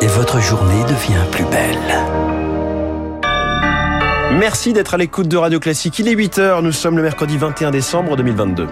Et votre journée devient plus belle. Merci d'être à l'écoute de Radio Classique. Il est 8h, nous sommes le mercredi 21 décembre 2022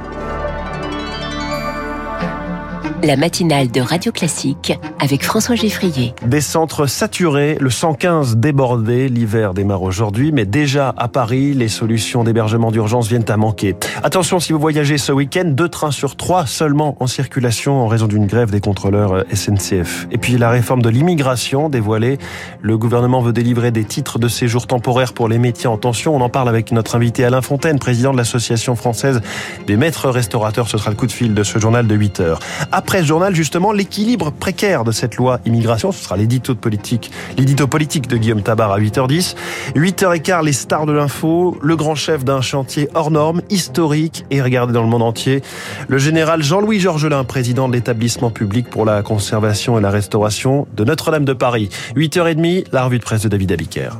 la matinale de Radio Classique avec François Geffrier. Des centres saturés, le 115 débordé, l'hiver démarre aujourd'hui, mais déjà à Paris, les solutions d'hébergement d'urgence viennent à manquer. Attention, si vous voyagez ce week-end, deux trains sur trois seulement en circulation en raison d'une grève des contrôleurs SNCF. Et puis la réforme de l'immigration dévoilée, le gouvernement veut délivrer des titres de séjour temporaires pour les métiers en tension. On en parle avec notre invité Alain Fontaine, président de l'association française des maîtres restaurateurs. Ce sera le coup de fil de ce journal de 8 heures. Après journal, justement, l'équilibre précaire de cette loi immigration. Ce sera l'édito politique, l'édito politique de Guillaume Tabar à 8h10. 8h15, les stars de l'info, le grand chef d'un chantier hors norme, historique et regardé dans le monde entier. Le général Jean-Louis Georgelin, président de l'établissement public pour la conservation et la restauration de Notre-Dame de Paris. 8h30, la revue de presse de David Abiker.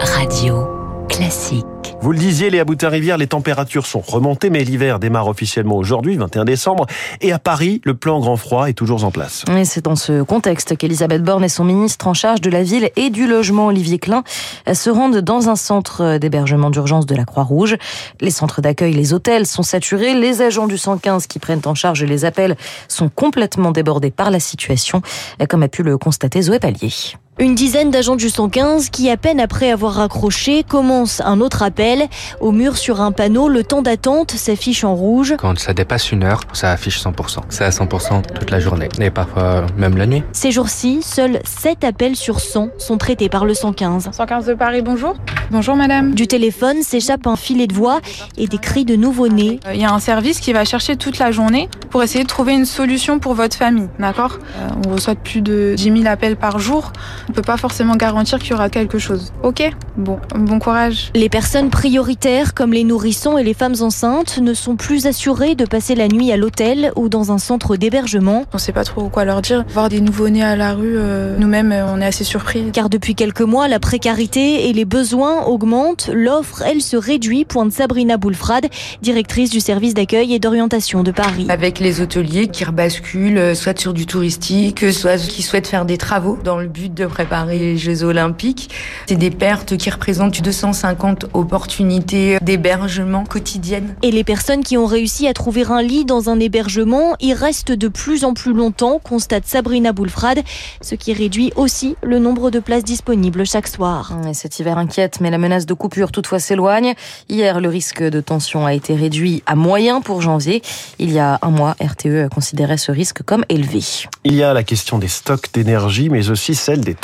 Radio classique. Vous le disiez, les Boutin-Rivière, les températures sont remontées, mais l'hiver démarre officiellement aujourd'hui, 21 décembre. Et à Paris, le plan grand froid est toujours en place. Et c'est dans ce contexte qu'Elisabeth Borne et son ministre en charge de la ville et du logement, Olivier Klein, se rendent dans un centre d'hébergement d'urgence de la Croix-Rouge. Les centres d'accueil, les hôtels sont saturés. Les agents du 115 qui prennent en charge les appels sont complètement débordés par la situation, comme a pu le constater Zoé Pallier. Une dizaine d'agents du 115 qui, à peine après avoir raccroché, commencent un autre appel. Au mur sur un panneau, le temps d'attente s'affiche en rouge. Quand ça dépasse une heure, ça affiche 100%. C'est à 100% toute la journée et parfois même la nuit. Ces jours-ci, seuls 7 appels sur 100 sont traités par le 115. 115 de Paris, bonjour. Bonjour madame. Du téléphone s'échappe un filet de voix et des cris de nouveau-nés. Il y a un service qui va chercher toute la journée pour essayer de trouver une solution pour votre famille, d'accord? Euh, On reçoit plus de 10 000 appels par jour. On peut pas forcément garantir qu'il y aura quelque chose. Ok Bon, bon courage. Les personnes prioritaires, comme les nourrissons et les femmes enceintes, ne sont plus assurées de passer la nuit à l'hôtel ou dans un centre d'hébergement. On sait pas trop quoi leur dire. Voir des nouveau-nés à la rue, euh, nous-mêmes, on est assez surpris. Car depuis quelques mois, la précarité et les besoins augmentent. L'offre, elle, se réduit, pointe Sabrina Boulfrad, directrice du service d'accueil et d'orientation de Paris. Avec les hôteliers qui rebasculent, euh, soit sur du touristique, soit qui souhaitent faire des travaux dans le but de préparer les Jeux Olympiques. C'est des pertes qui représentent 250 opportunités d'hébergement quotidiennes. Et les personnes qui ont réussi à trouver un lit dans un hébergement y restent de plus en plus longtemps, constate Sabrina Boulfrad, ce qui réduit aussi le nombre de places disponibles chaque soir. Et cet hiver inquiète, mais la menace de coupure toutefois s'éloigne. Hier, le risque de tension a été réduit à moyen pour janvier. Il y a un mois, RTE considérait ce risque comme élevé. Il y a la question des stocks d'énergie, mais aussi celle des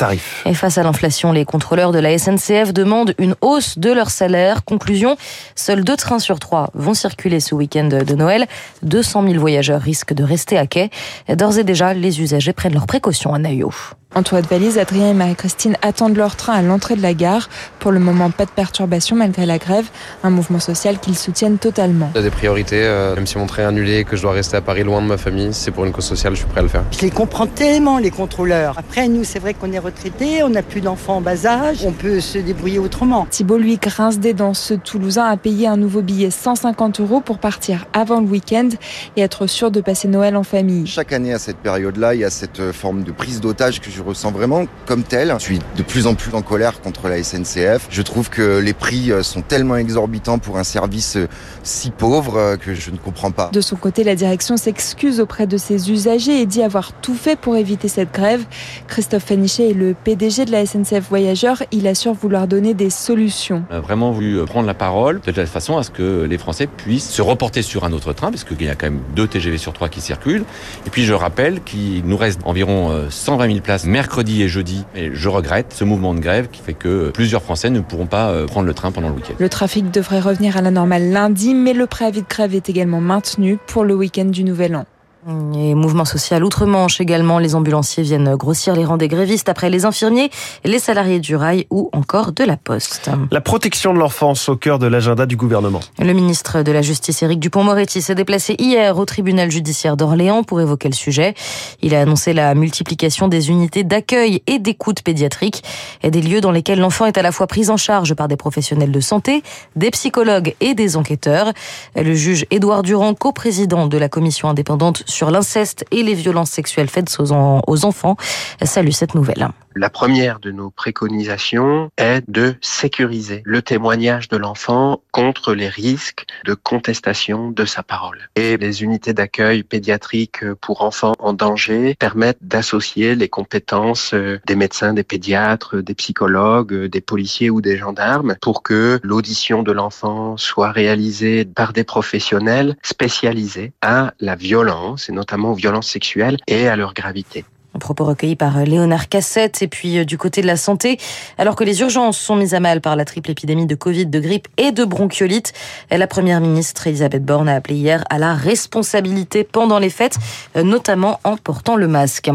Et face à l'inflation, les contrôleurs de la SNCF demandent une hausse de leur salaire. Conclusion, seuls deux trains sur trois vont circuler ce week-end de Noël. 200 000 voyageurs risquent de rester à quai. D'ores et déjà, les usagers prennent leurs précautions à Naïo. En toit de valise, Adrien et Marie-Christine attendent leur train à l'entrée de la gare. Pour le moment, pas de perturbation malgré la grève. Un mouvement social qu'ils soutiennent totalement. Il y a des priorités, euh, même si mon train est annulé et que je dois rester à Paris loin de ma famille, c'est pour une cause sociale, je suis prêt à le faire. Je les comprends tellement, les contrôleurs. Après, nous, c'est vrai qu'on est retraités, on n'a plus d'enfants en bas âge, on peut se débrouiller autrement. Thibault, lui, grince des dents. Ce Toulousain a payé un nouveau billet 150 euros pour partir avant le week-end et être sûr de passer Noël en famille. Chaque année, à cette période-là, il y a cette forme de prise d'otage que je ressens vraiment comme tel. Je suis de plus en plus en colère contre la SNCF. Je trouve que les prix sont tellement exorbitants pour un service si pauvre que je ne comprends pas. De son côté, la direction s'excuse auprès de ses usagers et dit avoir tout fait pour éviter cette grève. Christophe Fanichet est le PDG de la SNCF Voyageurs. Il assure vouloir donner des solutions. On a vraiment voulu prendre la parole de telle façon à ce que les Français puissent se reporter sur un autre train, parce qu'il y a quand même deux TGV sur trois qui circulent. Et puis je rappelle qu'il nous reste environ 120 000 places mercredi et jeudi. Et je regrette ce mouvement de grève qui fait que plusieurs Français ne pourront pas prendre le train pendant le week-end. Le trafic devrait revenir à la normale lundi, mais le préavis de grève est également maintenu pour le week-end du Nouvel An. Et mouvement social outre-Manche également, les ambulanciers viennent grossir les rangs des grévistes après les infirmiers, les salariés du rail ou encore de la poste. La protection de l'enfance au cœur de l'agenda du gouvernement. Le ministre de la Justice Éric Dupont-Moretti s'est déplacé hier au tribunal judiciaire d'Orléans pour évoquer le sujet. Il a annoncé la multiplication des unités d'accueil et d'écoute pédiatrique et des lieux dans lesquels l'enfant est à la fois pris en charge par des professionnels de santé, des psychologues et des enquêteurs. Le juge Édouard Durand, coprésident de la commission indépendante sur l'inceste et les violences sexuelles faites aux enfants, salue cette nouvelle. La première de nos préconisations est de sécuriser le témoignage de l'enfant contre les risques de contestation de sa parole. Et les unités d'accueil pédiatrique pour enfants en danger permettent d'associer les compétences euh, des médecins, des pédiatres, des psychologues, euh, des policiers ou des gendarmes pour que l'audition de l'enfant soit réalisée par des professionnels spécialisés à la violence, et notamment aux violences sexuelles et à leur gravité. Un propos recueilli par euh, Léonard Cassette et puis euh, du côté de la santé, alors que les urgences sont mises à mal par la triple épidémie de Covid, de grippe et de bronchiolite, la première ministre Elisabeth Borne a appelé hier à la responsabilité pendant les fêtes, euh, notamment en portant le masque.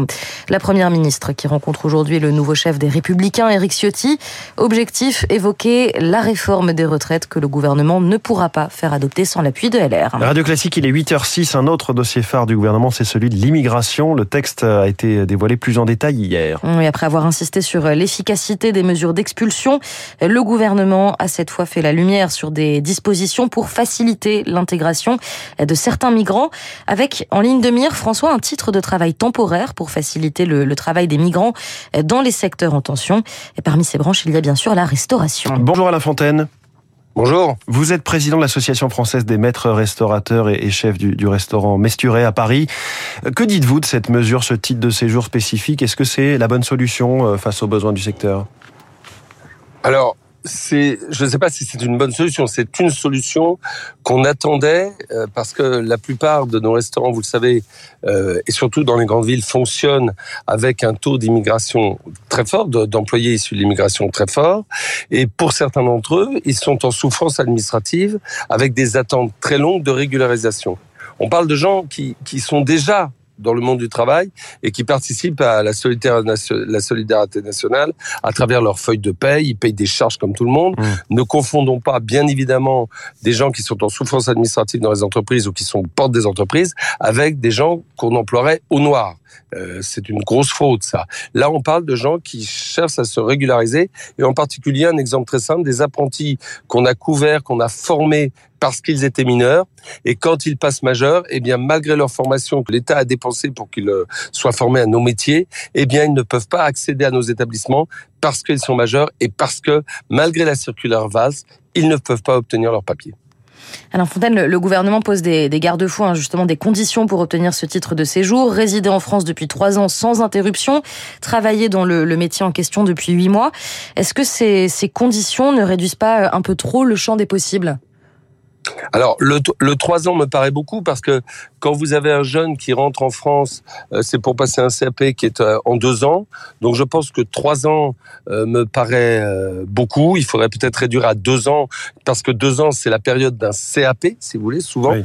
La première ministre qui rencontre aujourd'hui le nouveau chef des Républicains, Éric Ciotti, objectif évoquer la réforme des retraites que le gouvernement ne pourra pas faire adopter sans l'appui de LR. Radio Classique, il est 8h06, un autre dossier phare du gouvernement, c'est celui de l'immigration. Le texte a été dévoilé plus en détail hier. Oui, après avoir insisté sur l'efficacité des mesures d'expulsion, le gouvernement a cette fois fait la lumière sur des dispositions pour faciliter l'intégration de certains migrants, avec en ligne de mire, François, un titre de travail temporaire pour faciliter le, le travail des migrants dans les secteurs en tension. Et parmi ces branches, il y a bien sûr la restauration. Bonjour Alain Fontaine. Bonjour. Vous êtes président de l'Association française des maîtres restaurateurs et chef du, du, restaurant Mesturet à Paris. Que dites-vous de cette mesure, ce titre de séjour spécifique? Est-ce que c'est la bonne solution euh, face aux besoins du secteur? Alors, c'est, je ne sais pas si c'est une bonne solution. C'est une solution qu'on attendait euh, parce que la plupart de nos restaurants, vous le savez, euh, et surtout dans les grandes villes, fonctionnent avec un taux d'immigration très fort, d'employés issus de l'immigration très fort. Et pour certains d'entre eux, ils sont en souffrance administrative avec des attentes très longues de régularisation. On parle de gens qui, qui sont déjà dans le monde du travail et qui participent à la solidarité nationale à travers leurs feuilles de paye. Ils payent des charges comme tout le monde. Mmh. Ne confondons pas, bien évidemment, des gens qui sont en souffrance administrative dans les entreprises ou qui sont porte des entreprises avec des gens qu'on emploierait au noir. Euh, c'est une grosse faute, ça. Là, on parle de gens qui cherchent à se régulariser, et en particulier un exemple très simple des apprentis qu'on a couverts, qu'on a formés parce qu'ils étaient mineurs, et quand ils passent majeurs, eh bien, malgré leur formation que l'État a dépensée pour qu'ils euh, soient formés à nos métiers, eh bien, ils ne peuvent pas accéder à nos établissements parce qu'ils sont majeurs et parce que, malgré la circulaire VAS, ils ne peuvent pas obtenir leur papier. Alain Fontaine, le, gouvernement pose des, des garde-fous, hein, justement des conditions pour obtenir ce titre de séjour, résider en France depuis trois ans sans interruption, travailler dans le, métier en question depuis huit mois. Est-ce que ces, ces conditions ne réduisent pas un peu trop le champ des possibles? Alors, le, le 3 ans me paraît beaucoup parce que quand vous avez un jeune qui rentre en France, euh, c'est pour passer un CAP qui est euh, en deux ans. Donc, je pense que trois ans euh, me paraît beaucoup. Il faudrait peut-être réduire à deux ans parce que deux ans, c'est la période d'un CAP, si vous voulez, souvent. Oui.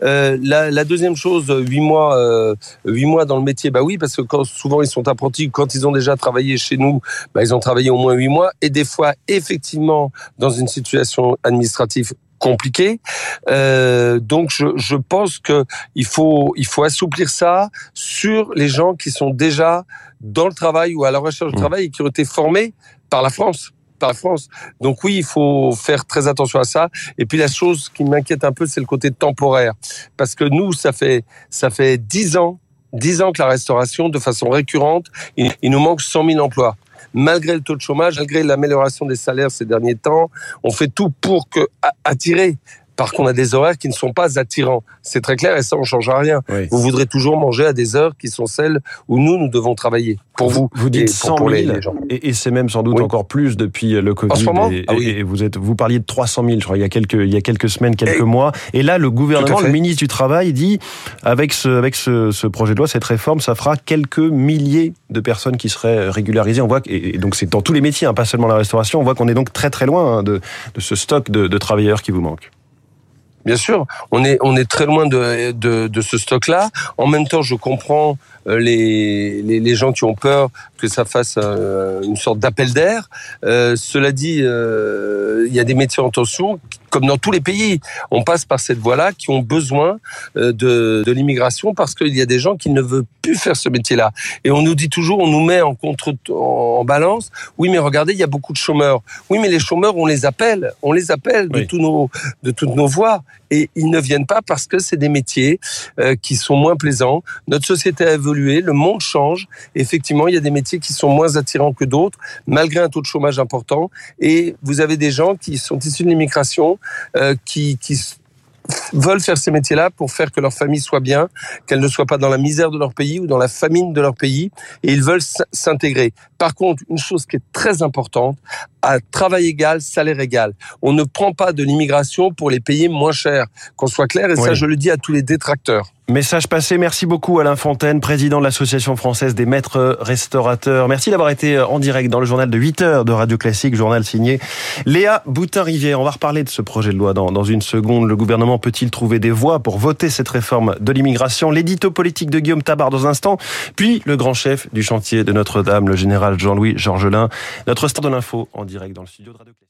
La, la, deuxième chose, huit mois, huit mois dans le métier, bah oui, parce que quand souvent ils sont apprentis, quand ils ont déjà travaillé chez nous, bah, ils ont travaillé au moins huit mois et des fois, effectivement, dans une situation administrative compliqué. Euh, donc je, je pense que il faut il faut assouplir ça sur les gens qui sont déjà dans le travail ou à la recherche de mmh. travail et qui ont été formés par la France par la France. Donc oui, il faut faire très attention à ça. Et puis la chose qui m'inquiète un peu, c'est le côté temporaire, parce que nous, ça fait ça fait dix ans, dix ans que la restauration, de façon récurrente, il, il nous manque 100 000 emplois malgré le taux de chômage, malgré l'amélioration des salaires ces derniers temps, on fait tout pour que, attirer par contre, on a des horaires qui ne sont pas attirants. C'est très clair et ça, on ne change rien. Oui. Vous voudrez toujours manger à des heures qui sont celles où nous, nous devons travailler. Pour vous. Vous dites 100 000, les, les gens. Et, et c'est même sans doute oui. encore plus depuis le Covid. En ce moment et, ah oui. et, vous, êtes, vous parliez de 300 000, je crois, il y a quelques, il y a quelques semaines, quelques et mois. Et là, le gouvernement, le ministre du Travail dit, avec ce, avec ce, ce, projet de loi, cette réforme, ça fera quelques milliers de personnes qui seraient régularisées. On voit que, et donc c'est dans tous les métiers, hein, pas seulement la restauration. On voit qu'on est donc très très loin hein, de, de ce stock de, de travailleurs qui vous manque. Bien sûr, on est on est très loin de de, de ce stock-là. En même temps, je comprends les, les, les gens qui ont peur que ça fasse euh, une sorte d'appel d'air. Euh, cela dit, euh, il y a des métiers en tension comme dans tous les pays, on passe par cette voie-là, qui ont besoin euh, de, de l'immigration parce qu'il y a des gens qui ne veulent plus faire ce métier-là. Et on nous dit toujours, on nous met en contre, en balance. Oui, mais regardez, il y a beaucoup de chômeurs. Oui, mais les chômeurs, on les appelle, on les appelle de tous nos, de toutes nos voies, et ils ne viennent pas parce que c'est des métiers euh, qui sont moins plaisants. Notre société a le monde change. Effectivement, il y a des métiers qui sont moins attirants que d'autres, malgré un taux de chômage important. Et vous avez des gens qui sont issus de l'immigration, euh, qui, qui veulent faire ces métiers-là pour faire que leur famille soit bien, qu'elle ne soit pas dans la misère de leur pays ou dans la famine de leur pays, et ils veulent s'intégrer. Par contre, une chose qui est très importante, à travail égal, salaire égal. On ne prend pas de l'immigration pour les payer moins cher, qu'on soit clair, et ça je le dis à tous les détracteurs. Message passé. Merci beaucoup Alain Fontaine, président de l'Association française des maîtres restaurateurs. Merci d'avoir été en direct dans le journal de 8 heures de Radio Classique, journal signé Léa Boutin-Rivière. On va reparler de ce projet de loi dans, dans une seconde. Le gouvernement peut-il trouver des voies pour voter cette réforme de l'immigration? L'édito politique de Guillaume Tabar dans un instant. Puis le grand chef du chantier de Notre-Dame, le général Jean-Louis Georgelin. Notre star de l'info en direct dans le studio de Radio Classique.